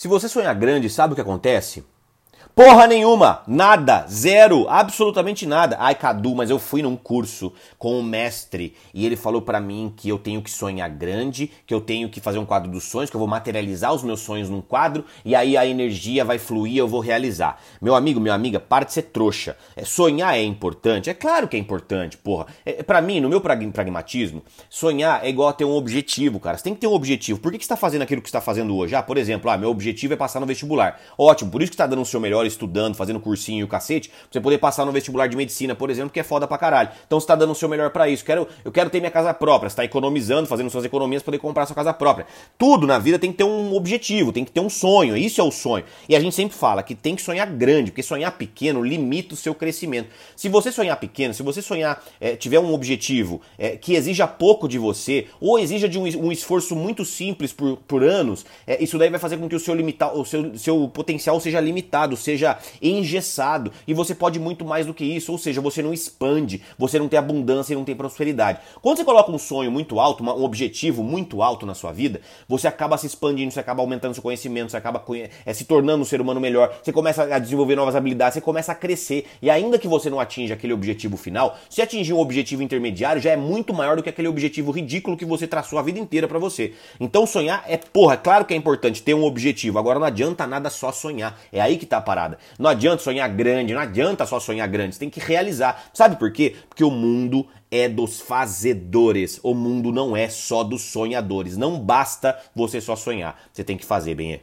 Se você sonhar grande, sabe o que acontece? Porra nenhuma, nada, zero, absolutamente nada. Ai, Cadu, mas eu fui num curso com um mestre e ele falou para mim que eu tenho que sonhar grande, que eu tenho que fazer um quadro dos sonhos, que eu vou materializar os meus sonhos num quadro e aí a energia vai fluir, eu vou realizar. Meu amigo, minha amiga, para de ser trouxa. É, sonhar é importante, é claro que é importante, porra. É, para mim, no meu pragmatismo, sonhar é igual a ter um objetivo, cara. Você tem que ter um objetivo. Por que, que você tá fazendo aquilo que você tá fazendo hoje? Ah, por exemplo, ah, meu objetivo é passar no vestibular. Ótimo, por isso que tá dando o seu melhor estudando, fazendo cursinho e o cacete, pra você poder passar no vestibular de medicina, por exemplo, que é foda pra caralho. Então você tá dando o seu melhor para isso. Quero, eu quero ter minha casa própria, você tá economizando, fazendo suas economias para poder comprar sua casa própria. Tudo na vida tem que ter um objetivo, tem que ter um sonho. Isso é o sonho. E a gente sempre fala que tem que sonhar grande, porque sonhar pequeno limita o seu crescimento. Se você sonhar pequeno, se você sonhar, é, tiver um objetivo é, que exija pouco de você, ou exija de um, um esforço muito simples por, por anos, é, isso daí vai fazer com que o seu, limitar, o seu, seu potencial seja limitado, seja seja engessado e você pode muito mais do que isso, ou seja, você não expande, você não tem abundância e não tem prosperidade. Quando você coloca um sonho muito alto, um objetivo muito alto na sua vida, você acaba se expandindo, você acaba aumentando seu conhecimento, você acaba é, se tornando um ser humano melhor, você começa a desenvolver novas habilidades, você começa a crescer e ainda que você não atinja aquele objetivo final, se atingir um objetivo intermediário já é muito maior do que aquele objetivo ridículo que você traçou a vida inteira para você. Então sonhar é porra, claro que é importante ter um objetivo, agora não adianta nada só sonhar, é aí que tá a parada. Não adianta sonhar grande, não adianta só sonhar grande, você tem que realizar. Sabe por quê? Porque o mundo é dos fazedores. O mundo não é só dos sonhadores. Não basta você só sonhar, você tem que fazer, bem.